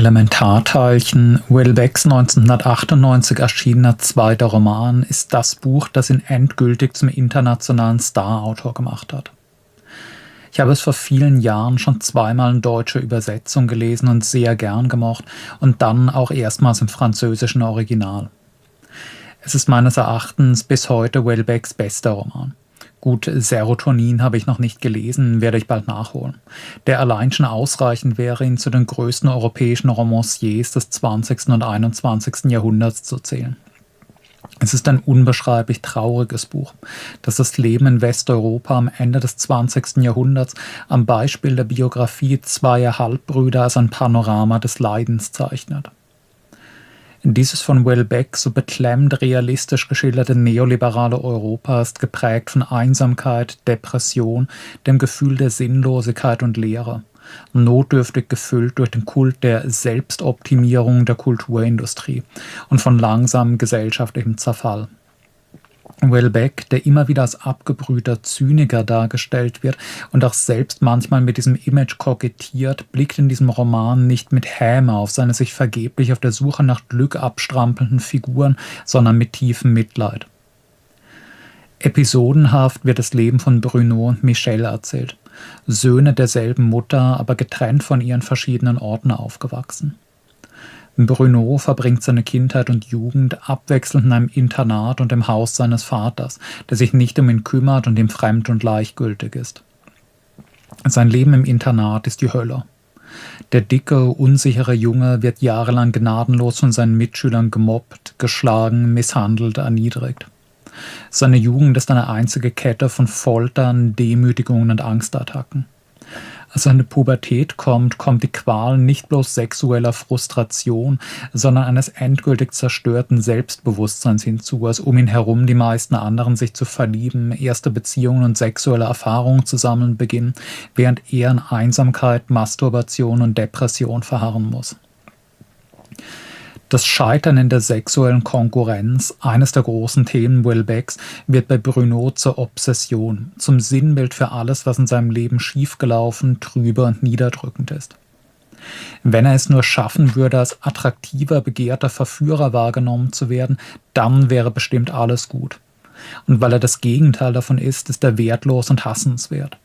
Elementarteilchen, Will Becks 1998 erschienener zweiter Roman, ist das Buch, das ihn endgültig zum internationalen Star-Autor gemacht hat. Ich habe es vor vielen Jahren schon zweimal in deutscher Übersetzung gelesen und sehr gern gemocht und dann auch erstmals im französischen Original. Es ist meines Erachtens bis heute Welbecks bester Roman. Gut, Serotonin habe ich noch nicht gelesen, werde ich bald nachholen. Der allein schon ausreichend wäre, ihn zu den größten europäischen Romanciers des 20. und 21. Jahrhunderts zu zählen. Es ist ein unbeschreiblich trauriges Buch, das das Leben in Westeuropa am Ende des 20. Jahrhunderts am Beispiel der Biografie zweier Halbbrüder als ein Panorama des Leidens zeichnet. Dieses von Welbeck so beklemmt realistisch geschilderte neoliberale Europa ist geprägt von Einsamkeit, Depression, dem Gefühl der Sinnlosigkeit und Leere, notdürftig gefüllt durch den Kult der Selbstoptimierung der Kulturindustrie und von langsamem gesellschaftlichem Zerfall. Welbeck, der immer wieder als abgebrühter Zyniker dargestellt wird und auch selbst manchmal mit diesem Image kokettiert, blickt in diesem Roman nicht mit Häme auf seine sich vergeblich auf der Suche nach Glück abstrampelnden Figuren, sondern mit tiefem Mitleid. Episodenhaft wird das Leben von Bruno und Michelle erzählt, Söhne derselben Mutter, aber getrennt von ihren verschiedenen Orten aufgewachsen. Bruno verbringt seine Kindheit und Jugend abwechselnd in einem Internat und im Haus seines Vaters, der sich nicht um ihn kümmert und ihm fremd und gleichgültig ist. Sein Leben im Internat ist die Hölle. Der dicke, unsichere Junge wird jahrelang gnadenlos von seinen Mitschülern gemobbt, geschlagen, misshandelt, erniedrigt. Seine Jugend ist eine einzige Kette von Foltern, Demütigungen und Angstattacken seine Pubertät kommt, kommt die Qual nicht bloß sexueller Frustration, sondern eines endgültig zerstörten Selbstbewusstseins hinzu, als um ihn herum die meisten anderen sich zu verlieben, erste Beziehungen und sexuelle Erfahrungen zu sammeln beginnen, während er in Einsamkeit, Masturbation und Depression verharren muss. Das Scheitern in der sexuellen Konkurrenz, eines der großen Themen Welbecks, wird bei Bruno zur Obsession, zum Sinnbild für alles, was in seinem Leben schiefgelaufen, trübe und niederdrückend ist. Wenn er es nur schaffen würde, als attraktiver, begehrter Verführer wahrgenommen zu werden, dann wäre bestimmt alles gut. Und weil er das Gegenteil davon ist, ist er wertlos und hassenswert.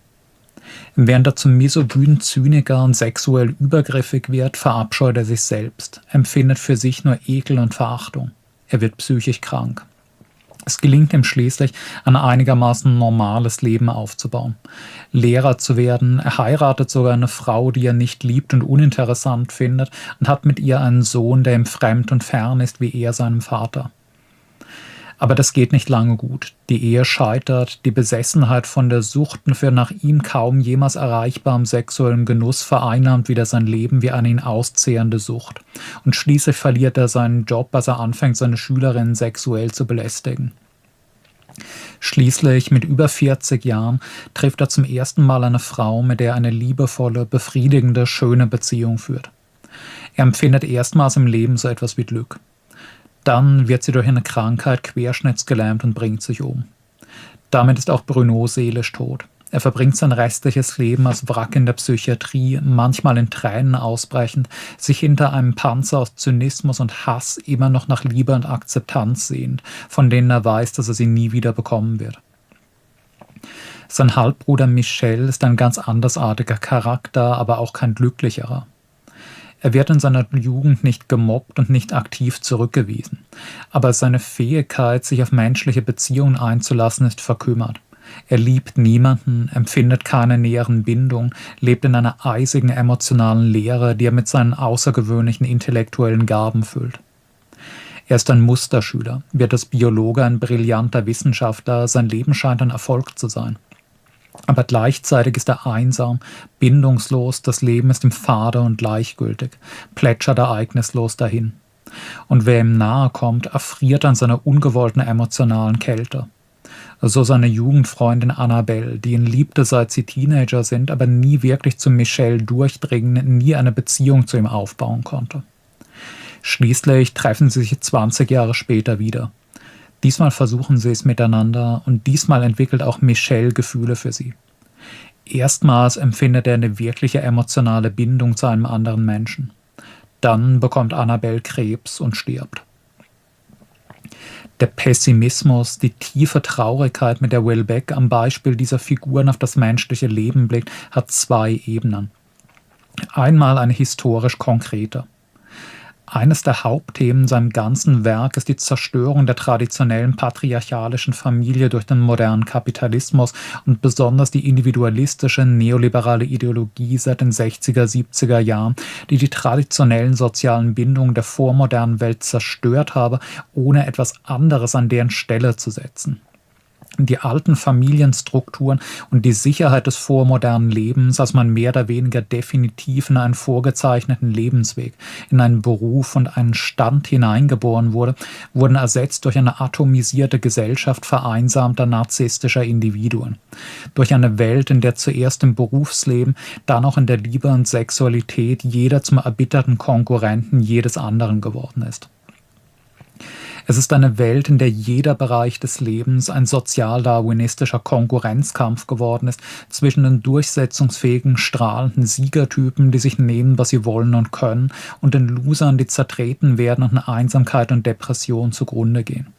Während er zum misogynen Zyniker und sexuell übergriffig wird, verabscheut er sich selbst, empfindet für sich nur Ekel und Verachtung. Er wird psychisch krank. Es gelingt ihm schließlich, ein einigermaßen normales Leben aufzubauen. Lehrer zu werden, er heiratet sogar eine Frau, die er nicht liebt und uninteressant findet, und hat mit ihr einen Sohn, der ihm fremd und fern ist wie er seinem Vater. Aber das geht nicht lange gut. Die Ehe scheitert, die Besessenheit von der Sucht für nach ihm kaum jemals erreichbarem sexuellen Genuss vereinnahmt wieder sein Leben wie eine ihn auszehrende Sucht. Und schließlich verliert er seinen Job, als er anfängt, seine Schülerinnen sexuell zu belästigen. Schließlich, mit über 40 Jahren, trifft er zum ersten Mal eine Frau, mit der er eine liebevolle, befriedigende, schöne Beziehung führt. Er empfindet erstmals im Leben so etwas wie Glück. Dann wird sie durch eine Krankheit querschnittsgelähmt und bringt sich um. Damit ist auch Bruno seelisch tot. Er verbringt sein restliches Leben als Wrack in der Psychiatrie, manchmal in Tränen ausbrechend, sich hinter einem Panzer aus Zynismus und Hass immer noch nach Liebe und Akzeptanz sehend, von denen er weiß, dass er sie nie wieder bekommen wird. Sein Halbbruder Michel ist ein ganz andersartiger Charakter, aber auch kein glücklicherer. Er wird in seiner Jugend nicht gemobbt und nicht aktiv zurückgewiesen. Aber seine Fähigkeit, sich auf menschliche Beziehungen einzulassen, ist verkümmert. Er liebt niemanden, empfindet keine näheren Bindung, lebt in einer eisigen emotionalen Leere, die er mit seinen außergewöhnlichen intellektuellen Gaben füllt. Er ist ein Musterschüler, wird als Biologe ein brillanter Wissenschaftler, sein Leben scheint ein Erfolg zu sein. Aber gleichzeitig ist er einsam, bindungslos, das Leben ist ihm fade und gleichgültig, plätschert ereignislos dahin. Und wer ihm nahe kommt, erfriert an seiner ungewollten emotionalen Kälte. So seine Jugendfreundin Annabelle, die ihn liebte, seit sie Teenager sind, aber nie wirklich zu Michel durchdringen, nie eine Beziehung zu ihm aufbauen konnte. Schließlich treffen sie sich 20 Jahre später wieder. Diesmal versuchen sie es miteinander und diesmal entwickelt auch Michelle Gefühle für sie. Erstmals empfindet er eine wirkliche emotionale Bindung zu einem anderen Menschen. Dann bekommt Annabelle Krebs und stirbt. Der Pessimismus, die tiefe Traurigkeit, mit der Will Beck am Beispiel dieser Figuren auf das menschliche Leben blickt, hat zwei Ebenen. Einmal eine historisch konkrete. Eines der Hauptthemen seinem ganzen Werk ist die Zerstörung der traditionellen patriarchalischen Familie durch den modernen Kapitalismus und besonders die individualistische neoliberale Ideologie seit den 60er, 70er Jahren, die die traditionellen sozialen Bindungen der vormodernen Welt zerstört habe, ohne etwas anderes an deren Stelle zu setzen die alten Familienstrukturen und die Sicherheit des vormodernen Lebens, als man mehr oder weniger definitiv in einen vorgezeichneten Lebensweg, in einen Beruf und einen Stand hineingeboren wurde, wurden ersetzt durch eine atomisierte Gesellschaft vereinsamter narzisstischer Individuen. Durch eine Welt, in der zuerst im Berufsleben, dann auch in der Liebe und Sexualität jeder zum erbitterten Konkurrenten jedes anderen geworden ist. Es ist eine Welt, in der jeder Bereich des Lebens ein sozialdarwinistischer Konkurrenzkampf geworden ist zwischen den durchsetzungsfähigen, strahlenden Siegertypen, die sich nehmen, was sie wollen und können, und den Losern, die zertreten werden und in Einsamkeit und Depression zugrunde gehen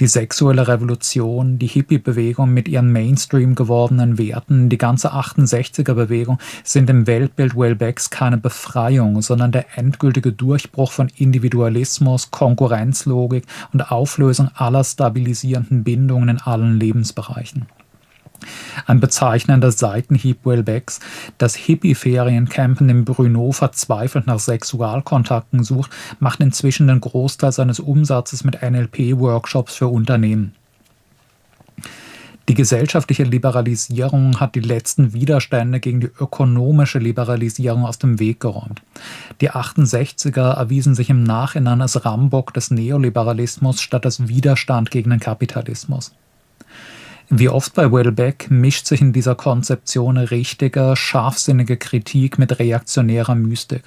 die sexuelle Revolution, die Hippie-Bewegung mit ihren Mainstream gewordenen Werten, die ganze 68er-Bewegung sind im Weltbild Wellbecks keine Befreiung, sondern der endgültige Durchbruch von Individualismus, Konkurrenzlogik und Auflösung aller stabilisierenden Bindungen in allen Lebensbereichen. Ein bezeichnender Seitenhieb Welbecks, das Hippie-Feriencamp in dem Bruno verzweifelt nach Sexualkontakten sucht, macht inzwischen den Großteil seines Umsatzes mit NLP-Workshops für Unternehmen. Die gesellschaftliche Liberalisierung hat die letzten Widerstände gegen die ökonomische Liberalisierung aus dem Weg geräumt. Die 68er erwiesen sich im Nachhinein als Rambock des Neoliberalismus statt als Widerstand gegen den Kapitalismus. Wie oft bei Wellbeck mischt sich in dieser Konzeption richtige, scharfsinnige Kritik mit reaktionärer Mystik.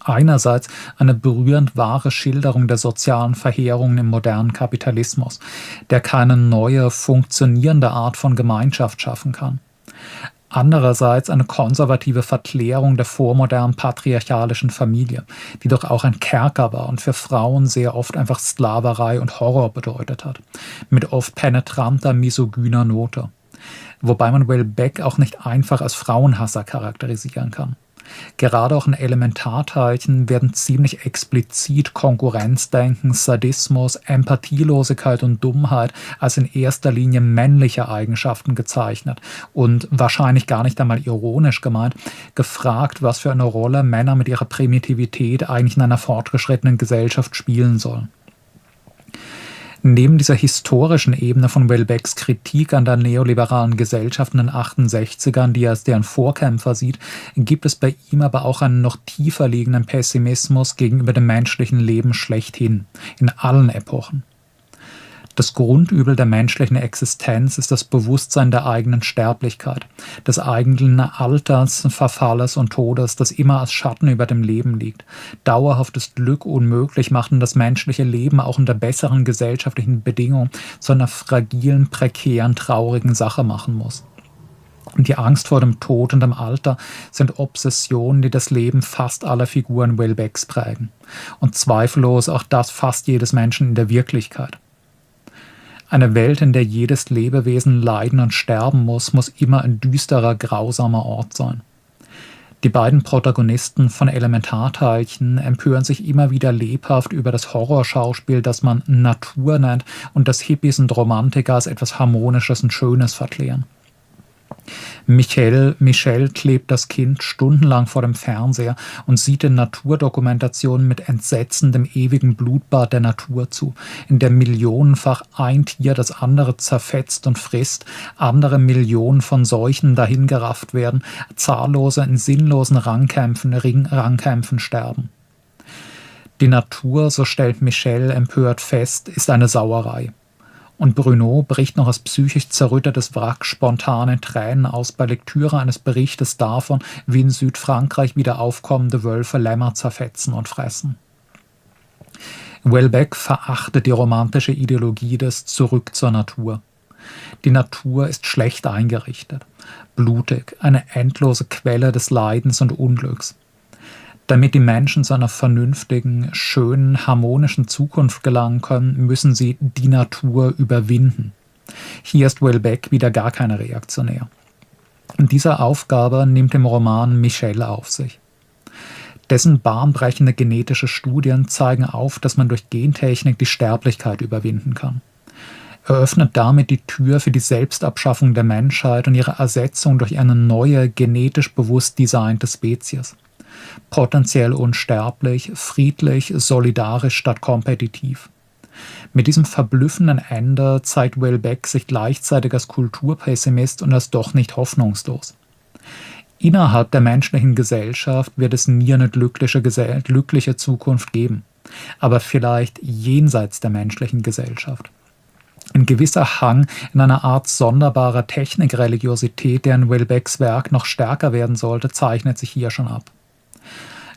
Einerseits eine berührend wahre Schilderung der sozialen Verheerungen im modernen Kapitalismus, der keine neue, funktionierende Art von Gemeinschaft schaffen kann andererseits eine konservative Verklärung der vormodernen patriarchalischen Familie, die doch auch ein Kerker war und für Frauen sehr oft einfach Sklaverei und Horror bedeutet hat, mit oft penetranter misogyner Note. Wobei man Will Beck auch nicht einfach als Frauenhasser charakterisieren kann. Gerade auch in Elementarteilchen werden ziemlich explizit Konkurrenzdenken, Sadismus, Empathielosigkeit und Dummheit als in erster Linie männliche Eigenschaften gezeichnet und wahrscheinlich gar nicht einmal ironisch gemeint, gefragt, was für eine Rolle Männer mit ihrer Primitivität eigentlich in einer fortgeschrittenen Gesellschaft spielen sollen. Neben dieser historischen Ebene von Welbecks Kritik an der neoliberalen Gesellschaft in den 68ern, die er als deren Vorkämpfer sieht, gibt es bei ihm aber auch einen noch tiefer liegenden Pessimismus gegenüber dem menschlichen Leben schlechthin, in allen Epochen. Das Grundübel der menschlichen Existenz ist das Bewusstsein der eigenen Sterblichkeit, des eigenen Alters, Verfalles und Todes, das immer als Schatten über dem Leben liegt. Dauerhaftes Glück unmöglich macht und das menschliche Leben auch unter besseren gesellschaftlichen Bedingungen zu einer fragilen, prekären, traurigen Sache machen muss. Die Angst vor dem Tod und dem Alter sind Obsessionen, die das Leben fast aller Figuren Wellbecks prägen. Und zweifellos auch das fast jedes Menschen in der Wirklichkeit. Eine Welt, in der jedes Lebewesen leiden und sterben muss, muss immer ein düsterer, grausamer Ort sein. Die beiden Protagonisten von Elementarteilchen empören sich immer wieder lebhaft über das Horrorschauspiel, das man Natur nennt und das Hippies und Romantiker als etwas Harmonisches und Schönes verklären. Michel, Michel klebt das Kind stundenlang vor dem Fernseher und sieht in Naturdokumentationen mit Entsetzen dem ewigen Blutbad der Natur zu, in der millionenfach ein Tier das andere zerfetzt und frisst, andere Millionen von Seuchen dahingerafft werden, zahllose in sinnlosen Rangkämpfen, Ringrangkämpfen sterben. Die Natur, so stellt Michel empört fest, ist eine Sauerei. Und Bruno bricht noch als psychisch zerrüttertes Wrack spontane Tränen aus bei Lektüre eines Berichtes davon, wie in Südfrankreich wieder aufkommende Wölfe Lämmer zerfetzen und fressen. Welbeck verachtet die romantische Ideologie des Zurück zur Natur. Die Natur ist schlecht eingerichtet, blutig, eine endlose Quelle des Leidens und Unglücks. Damit die Menschen zu einer vernünftigen, schönen, harmonischen Zukunft gelangen können, müssen sie die Natur überwinden. Hier ist Welbeck wieder gar keine Reaktionär. Und diese Aufgabe nimmt im Roman Michel auf sich. Dessen bahnbrechende genetische Studien zeigen auf, dass man durch Gentechnik die Sterblichkeit überwinden kann. Er öffnet damit die Tür für die Selbstabschaffung der Menschheit und ihre Ersetzung durch eine neue, genetisch bewusst designte Spezies. Potenziell unsterblich, friedlich, solidarisch statt kompetitiv. Mit diesem verblüffenden Ende zeigt Welbeck sich gleichzeitig als Kulturpessimist und als doch nicht hoffnungslos. Innerhalb der menschlichen Gesellschaft wird es nie eine glückliche, glückliche Zukunft geben, aber vielleicht jenseits der menschlichen Gesellschaft. Ein gewisser Hang in einer Art sonderbarer Technikreligiosität, der in Welbecks Werk noch stärker werden sollte, zeichnet sich hier schon ab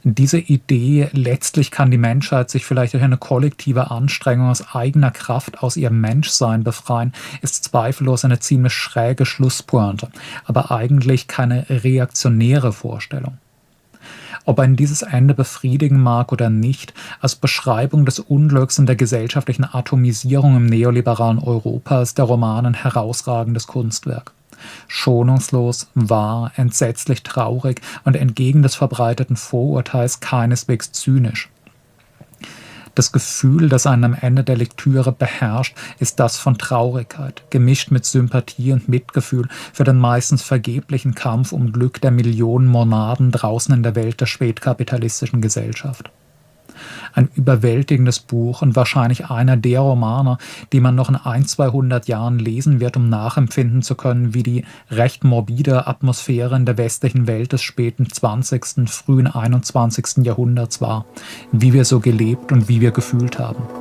diese Idee, letztlich kann die Menschheit sich vielleicht durch eine kollektive Anstrengung aus eigener Kraft aus ihrem Menschsein befreien, ist zweifellos eine ziemlich schräge Schlusspointe, aber eigentlich keine reaktionäre Vorstellung. Ob ein dieses Ende befriedigen mag oder nicht, als Beschreibung des Unglücks und der gesellschaftlichen Atomisierung im neoliberalen Europa ist der Roman ein herausragendes Kunstwerk schonungslos, wahr, entsetzlich traurig und entgegen des verbreiteten Vorurteils keineswegs zynisch. Das Gefühl, das einen am Ende der Lektüre beherrscht, ist das von Traurigkeit, gemischt mit Sympathie und Mitgefühl für den meistens vergeblichen Kampf um Glück der Millionen Monaden draußen in der Welt der spätkapitalistischen Gesellschaft ein überwältigendes Buch und wahrscheinlich einer der Romane, die man noch in ein, 200 Jahren lesen wird, um nachempfinden zu können, wie die recht morbide Atmosphäre in der westlichen Welt des späten 20., frühen 21. Jahrhunderts war, wie wir so gelebt und wie wir gefühlt haben.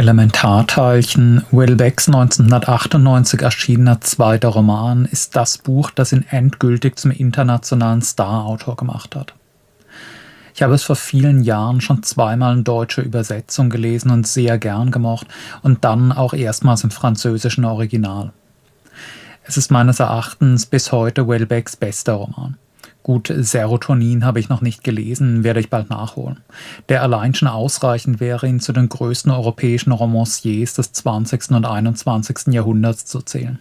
Elementarteilchen, Welbecks 1998 erschienener zweiter Roman, ist das Buch, das ihn endgültig zum internationalen Star-Autor gemacht hat. Ich habe es vor vielen Jahren schon zweimal in deutscher Übersetzung gelesen und sehr gern gemocht und dann auch erstmals im französischen Original. Es ist meines Erachtens bis heute Welbecks bester Roman. Gut, Serotonin habe ich noch nicht gelesen, werde ich bald nachholen. Der allein schon ausreichend wäre, ihn zu den größten europäischen Romanciers des 20. und 21. Jahrhunderts zu zählen.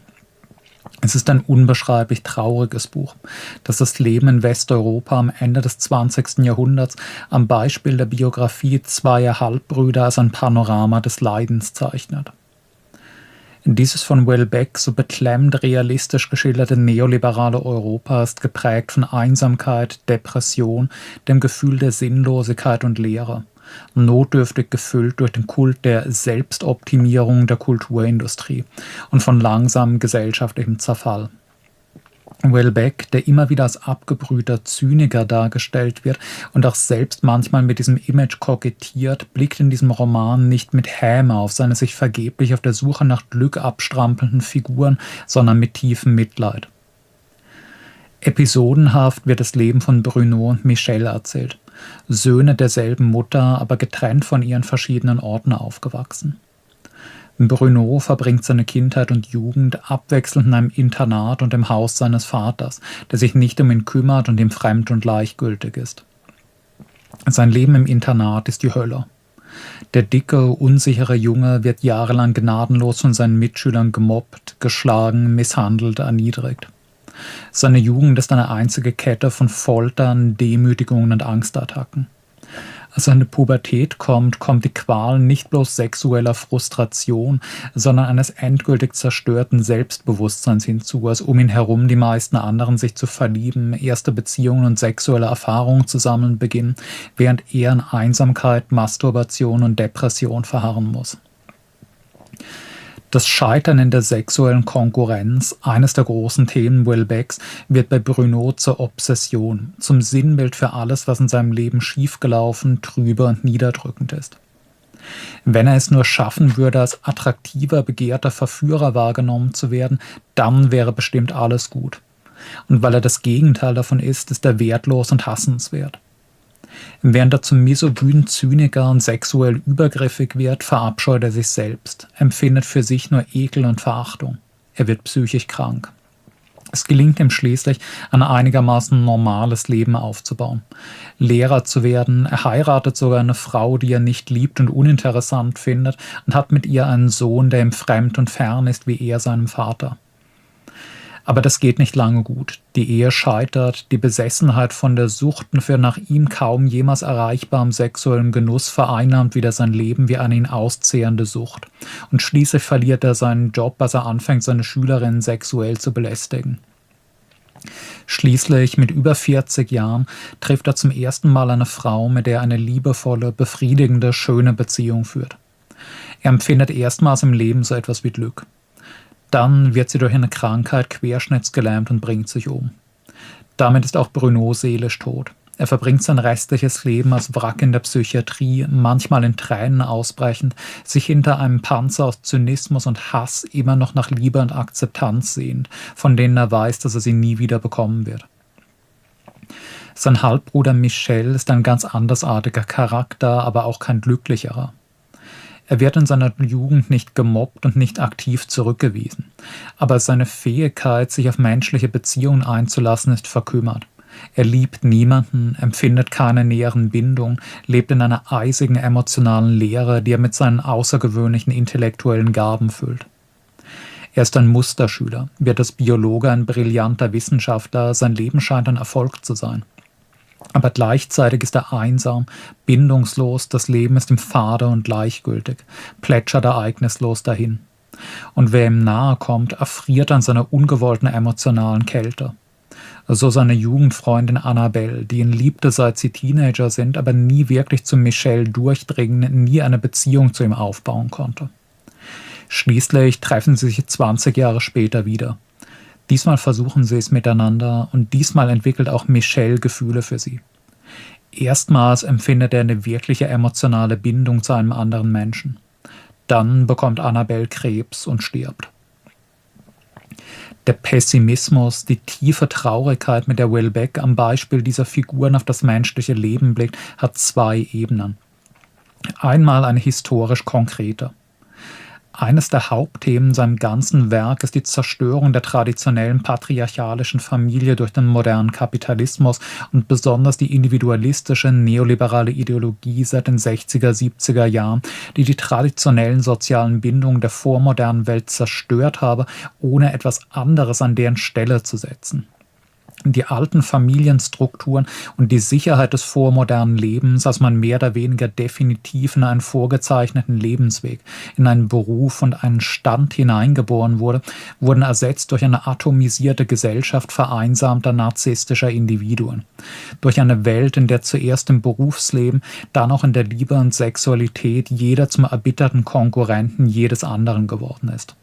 Es ist ein unbeschreiblich trauriges Buch, das das Leben in Westeuropa am Ende des 20. Jahrhunderts am Beispiel der Biografie zweier Halbbrüder als ein Panorama des Leidens zeichnet. Dieses von Welbeck so beklemmt realistisch geschilderte neoliberale Europa ist geprägt von Einsamkeit, Depression, dem Gefühl der Sinnlosigkeit und Leere, notdürftig gefüllt durch den Kult der Selbstoptimierung der Kulturindustrie und von langsamem gesellschaftlichem Zerfall. Welbeck, der immer wieder als abgebrühter Zyniker dargestellt wird und auch selbst manchmal mit diesem Image kokettiert, blickt in diesem Roman nicht mit Häme auf seine sich vergeblich auf der Suche nach Glück abstrampelnden Figuren, sondern mit tiefem Mitleid. Episodenhaft wird das Leben von Bruno und Michelle erzählt. Söhne derselben Mutter, aber getrennt von ihren verschiedenen Orten aufgewachsen. Bruno verbringt seine Kindheit und Jugend abwechselnd in einem Internat und im Haus seines Vaters, der sich nicht um ihn kümmert und ihm fremd und gleichgültig ist. Sein Leben im Internat ist die Hölle. Der dicke, unsichere Junge wird jahrelang gnadenlos von seinen Mitschülern gemobbt, geschlagen, misshandelt, erniedrigt. Seine Jugend ist eine einzige Kette von Foltern, Demütigungen und Angstattacken. Seine Pubertät kommt, kommt die Qual nicht bloß sexueller Frustration, sondern eines endgültig zerstörten Selbstbewusstseins hinzu, als um ihn herum die meisten anderen sich zu verlieben, erste Beziehungen und sexuelle Erfahrungen zu sammeln beginnen, während er in Einsamkeit, Masturbation und Depression verharren muss. Das Scheitern in der sexuellen Konkurrenz, eines der großen Themen Welbecks, wird bei Bruno zur Obsession, zum Sinnbild für alles, was in seinem Leben schiefgelaufen, trübe und niederdrückend ist. Wenn er es nur schaffen würde, als attraktiver, begehrter Verführer wahrgenommen zu werden, dann wäre bestimmt alles gut. Und weil er das Gegenteil davon ist, ist er wertlos und hassenswert. Während er zum misogynen Zyniker und sexuell übergriffig wird, verabscheut er sich selbst, empfindet für sich nur Ekel und Verachtung. Er wird psychisch krank. Es gelingt ihm schließlich, ein einigermaßen normales Leben aufzubauen. Lehrer zu werden, er heiratet sogar eine Frau, die er nicht liebt und uninteressant findet, und hat mit ihr einen Sohn, der ihm fremd und fern ist wie er seinem Vater. Aber das geht nicht lange gut. Die Ehe scheitert, die Besessenheit von der Sucht für nach ihm kaum jemals erreichbarem sexuellen Genuss vereinnahmt wieder sein Leben wie eine ihn auszehrende Sucht. Und schließlich verliert er seinen Job, als er anfängt, seine Schülerinnen sexuell zu belästigen. Schließlich, mit über 40 Jahren, trifft er zum ersten Mal eine Frau, mit der er eine liebevolle, befriedigende, schöne Beziehung führt. Er empfindet erstmals im Leben so etwas wie Glück. Dann wird sie durch eine Krankheit querschnittsgelähmt und bringt sich um. Damit ist auch Bruno seelisch tot. Er verbringt sein restliches Leben als Wrack in der Psychiatrie, manchmal in Tränen ausbrechend, sich hinter einem Panzer aus Zynismus und Hass immer noch nach Liebe und Akzeptanz sehend, von denen er weiß, dass er sie nie wieder bekommen wird. Sein Halbbruder Michel ist ein ganz andersartiger Charakter, aber auch kein glücklicherer. Er wird in seiner Jugend nicht gemobbt und nicht aktiv zurückgewiesen. Aber seine Fähigkeit, sich auf menschliche Beziehungen einzulassen, ist verkümmert. Er liebt niemanden, empfindet keine näheren Bindungen, lebt in einer eisigen emotionalen Leere, die er mit seinen außergewöhnlichen intellektuellen Gaben füllt. Er ist ein Musterschüler, wird als Biologe ein brillanter Wissenschaftler, sein Leben scheint ein Erfolg zu sein. Aber gleichzeitig ist er einsam, bindungslos, das Leben ist ihm fade und gleichgültig, plätschert ereignislos dahin. Und wer ihm nahe kommt, erfriert an seiner ungewollten emotionalen Kälte. So seine Jugendfreundin Annabelle, die ihn liebte, seit sie Teenager sind, aber nie wirklich zu Michelle durchdringen, nie eine Beziehung zu ihm aufbauen konnte. Schließlich treffen sie sich 20 Jahre später wieder. Diesmal versuchen sie es miteinander und diesmal entwickelt auch Michelle Gefühle für sie. Erstmals empfindet er eine wirkliche emotionale Bindung zu einem anderen Menschen. Dann bekommt Annabelle Krebs und stirbt. Der Pessimismus, die tiefe Traurigkeit, mit der Will Beck am Beispiel dieser Figuren auf das menschliche Leben blickt, hat zwei Ebenen. Einmal eine historisch konkrete. Eines der Hauptthemen seinem ganzen Werk ist die Zerstörung der traditionellen patriarchalischen Familie durch den modernen Kapitalismus und besonders die individualistische neoliberale Ideologie seit den 60er, 70er Jahren, die die traditionellen sozialen Bindungen der vormodernen Welt zerstört habe, ohne etwas anderes an deren Stelle zu setzen die alten Familienstrukturen und die Sicherheit des vormodernen Lebens, als man mehr oder weniger definitiv in einen vorgezeichneten Lebensweg, in einen Beruf und einen Stand hineingeboren wurde, wurden ersetzt durch eine atomisierte Gesellschaft vereinsamter narzisstischer Individuen. Durch eine Welt, in der zuerst im Berufsleben, dann auch in der Liebe und Sexualität jeder zum erbitterten Konkurrenten jedes anderen geworden ist.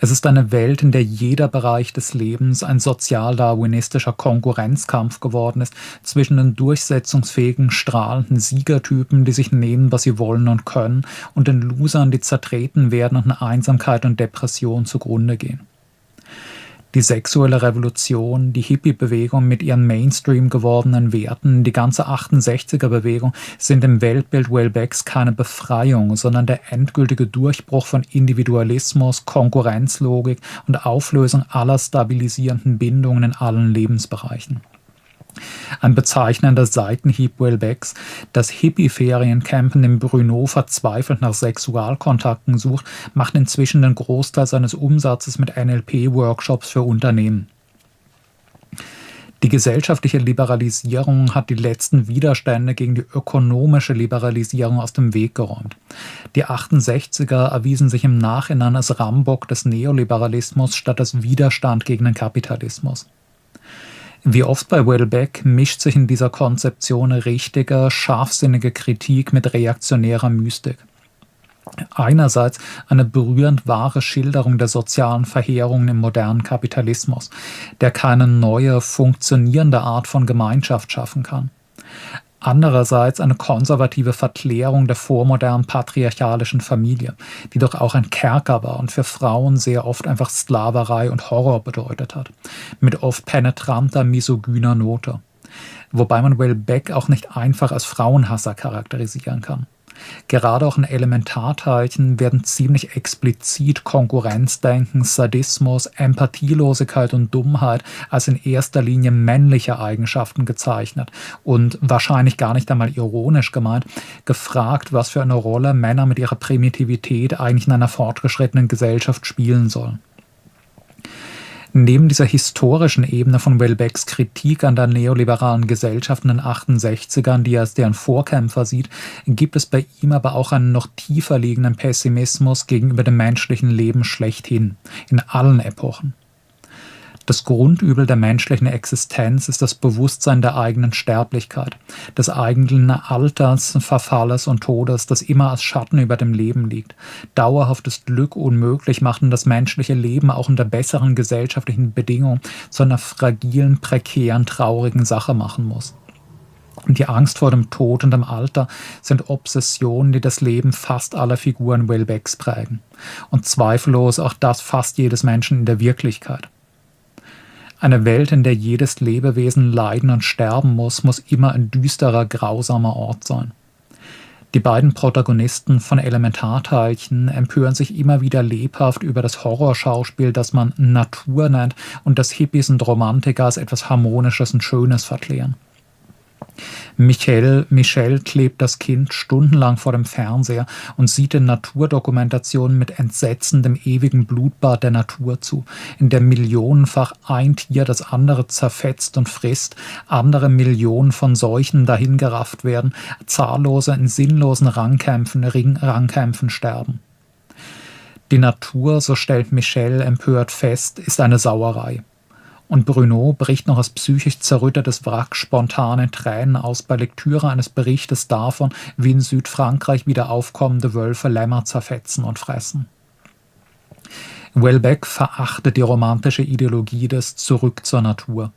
Es ist eine Welt, in der jeder Bereich des Lebens ein sozialdarwinistischer Konkurrenzkampf geworden ist zwischen den durchsetzungsfähigen, strahlenden Siegertypen, die sich nehmen, was sie wollen und können, und den Losern, die zertreten werden und in Einsamkeit und Depression zugrunde gehen die sexuelle Revolution, die Hippie-Bewegung mit ihren Mainstream gewordenen Werten, die ganze 68er-Bewegung sind im Weltbild Wellbecks keine Befreiung, sondern der endgültige Durchbruch von Individualismus, Konkurrenzlogik und Auflösung aller stabilisierenden Bindungen in allen Lebensbereichen. Ein bezeichnender Seitenhieb Welbecks, das Hippie-Feriencamp, in dem Bruno verzweifelt nach Sexualkontakten sucht, macht inzwischen den Großteil seines Umsatzes mit NLP-Workshops für Unternehmen. Die gesellschaftliche Liberalisierung hat die letzten Widerstände gegen die ökonomische Liberalisierung aus dem Weg geräumt. Die 68er erwiesen sich im Nachhinein als Rambock des Neoliberalismus statt als Widerstand gegen den Kapitalismus. Wie oft bei Wellbeck mischt sich in dieser Konzeption richtige, scharfsinnige Kritik mit reaktionärer Mystik. Einerseits eine berührend wahre Schilderung der sozialen Verheerungen im modernen Kapitalismus, der keine neue, funktionierende Art von Gemeinschaft schaffen kann andererseits eine konservative Verklärung der vormodernen patriarchalischen Familie, die doch auch ein Kerker war und für Frauen sehr oft einfach Sklaverei und Horror bedeutet hat, mit oft penetranter misogyner Note. Wobei man Will Beck auch nicht einfach als Frauenhasser charakterisieren kann. Gerade auch in Elementarteilchen werden ziemlich explizit Konkurrenzdenken, Sadismus, Empathielosigkeit und Dummheit als in erster Linie männliche Eigenschaften gezeichnet und wahrscheinlich gar nicht einmal ironisch gemeint, gefragt, was für eine Rolle Männer mit ihrer Primitivität eigentlich in einer fortgeschrittenen Gesellschaft spielen sollen. Neben dieser historischen Ebene von Welbecks Kritik an der neoliberalen Gesellschaft in den 68ern, die er als deren Vorkämpfer sieht, gibt es bei ihm aber auch einen noch tiefer liegenden Pessimismus gegenüber dem menschlichen Leben schlechthin, in allen Epochen. Das Grundübel der menschlichen Existenz ist das Bewusstsein der eigenen Sterblichkeit, des eigenen Alters, Verfalles und Todes, das immer als Schatten über dem Leben liegt. Dauerhaftes Glück unmöglich machen das menschliche Leben auch unter besseren gesellschaftlichen Bedingungen zu einer fragilen, prekären, traurigen Sache machen muss. Die Angst vor dem Tod und dem Alter sind Obsessionen, die das Leben fast aller Figuren Wellbecks prägen. Und zweifellos auch das fast jedes Menschen in der Wirklichkeit. Eine Welt, in der jedes Lebewesen leiden und sterben muss, muss immer ein düsterer, grausamer Ort sein. Die beiden Protagonisten von Elementarteilchen empören sich immer wieder lebhaft über das Horrorschauspiel, das man Natur nennt und das Hippies und Romantiker als etwas Harmonisches und Schönes verklären. Michel, Michel klebt das Kind stundenlang vor dem Fernseher und sieht den Naturdokumentationen mit Entsetzen dem ewigen Blutbad der Natur zu, in der millionenfach ein Tier das andere zerfetzt und frisst, andere Millionen von Seuchen dahingerafft werden, zahllose in sinnlosen Rangkämpfen, Ringrangkämpfen sterben. Die Natur, so stellt Michel empört fest, ist eine Sauerei. Und Bruno bricht noch als psychisch zerrüttetes Wrack spontane Tränen aus bei Lektüre eines Berichtes davon, wie in Südfrankreich wieder aufkommende Wölfe Lämmer zerfetzen und fressen. Welbeck verachtet die romantische Ideologie des Zurück zur Natur.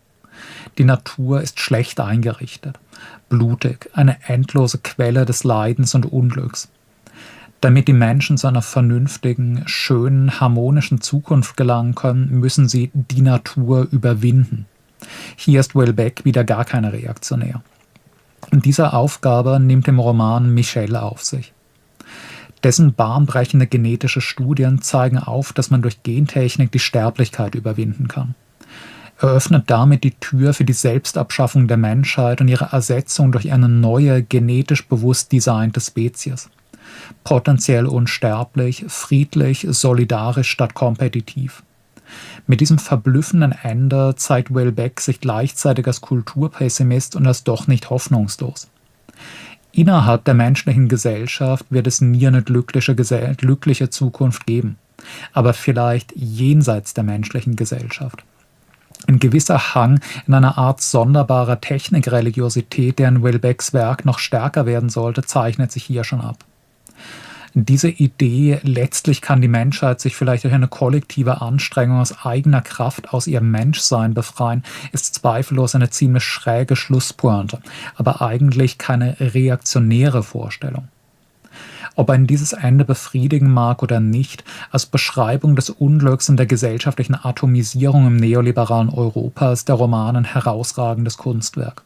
Die Natur ist schlecht eingerichtet, blutig, eine endlose Quelle des Leidens und Unglücks. Damit die Menschen zu einer vernünftigen, schönen, harmonischen Zukunft gelangen können, müssen sie die Natur überwinden. Hier ist Will Beck wieder gar keine Reaktionär. Und diese Aufgabe nimmt im Roman Michel auf sich. Dessen bahnbrechende genetische Studien zeigen auf, dass man durch Gentechnik die Sterblichkeit überwinden kann. Er öffnet damit die Tür für die Selbstabschaffung der Menschheit und ihre Ersetzung durch eine neue, genetisch bewusst designte Spezies potenziell unsterblich, friedlich, solidarisch statt kompetitiv. Mit diesem verblüffenden Ende zeigt Welbeck sich gleichzeitig als Kulturpessimist und als doch nicht hoffnungslos. Innerhalb der menschlichen Gesellschaft wird es nie eine glückliche, glückliche Zukunft geben, aber vielleicht jenseits der menschlichen Gesellschaft. Ein gewisser Hang in einer Art sonderbarer Technikreligiosität, der in Welbecks Werk noch stärker werden sollte, zeichnet sich hier schon ab. Diese Idee, letztlich kann die Menschheit sich vielleicht durch eine kollektive Anstrengung aus eigener Kraft aus ihrem Menschsein befreien, ist zweifellos eine ziemlich schräge Schlusspointe, aber eigentlich keine reaktionäre Vorstellung. Ob ein dieses Ende befriedigen mag oder nicht, als Beschreibung des Unglücks und der gesellschaftlichen Atomisierung im neoliberalen Europa ist der Roman ein herausragendes Kunstwerk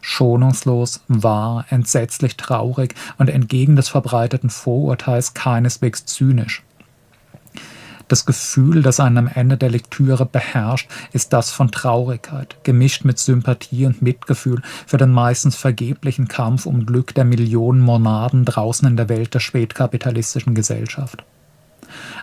schonungslos, wahr, entsetzlich traurig und entgegen des verbreiteten Vorurteils keineswegs zynisch. Das Gefühl, das einen am Ende der Lektüre beherrscht, ist das von Traurigkeit, gemischt mit Sympathie und Mitgefühl für den meistens vergeblichen Kampf um Glück der Millionen Monaden draußen in der Welt der spätkapitalistischen Gesellschaft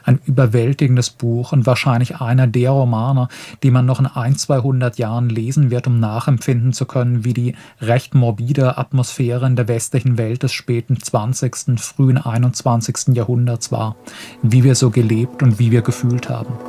ein überwältigendes Buch und wahrscheinlich einer der Romane, die man noch in ein, 200 Jahren lesen wird, um nachempfinden zu können, wie die recht morbide Atmosphäre in der westlichen Welt des späten 20., frühen 21. Jahrhunderts war, wie wir so gelebt und wie wir gefühlt haben.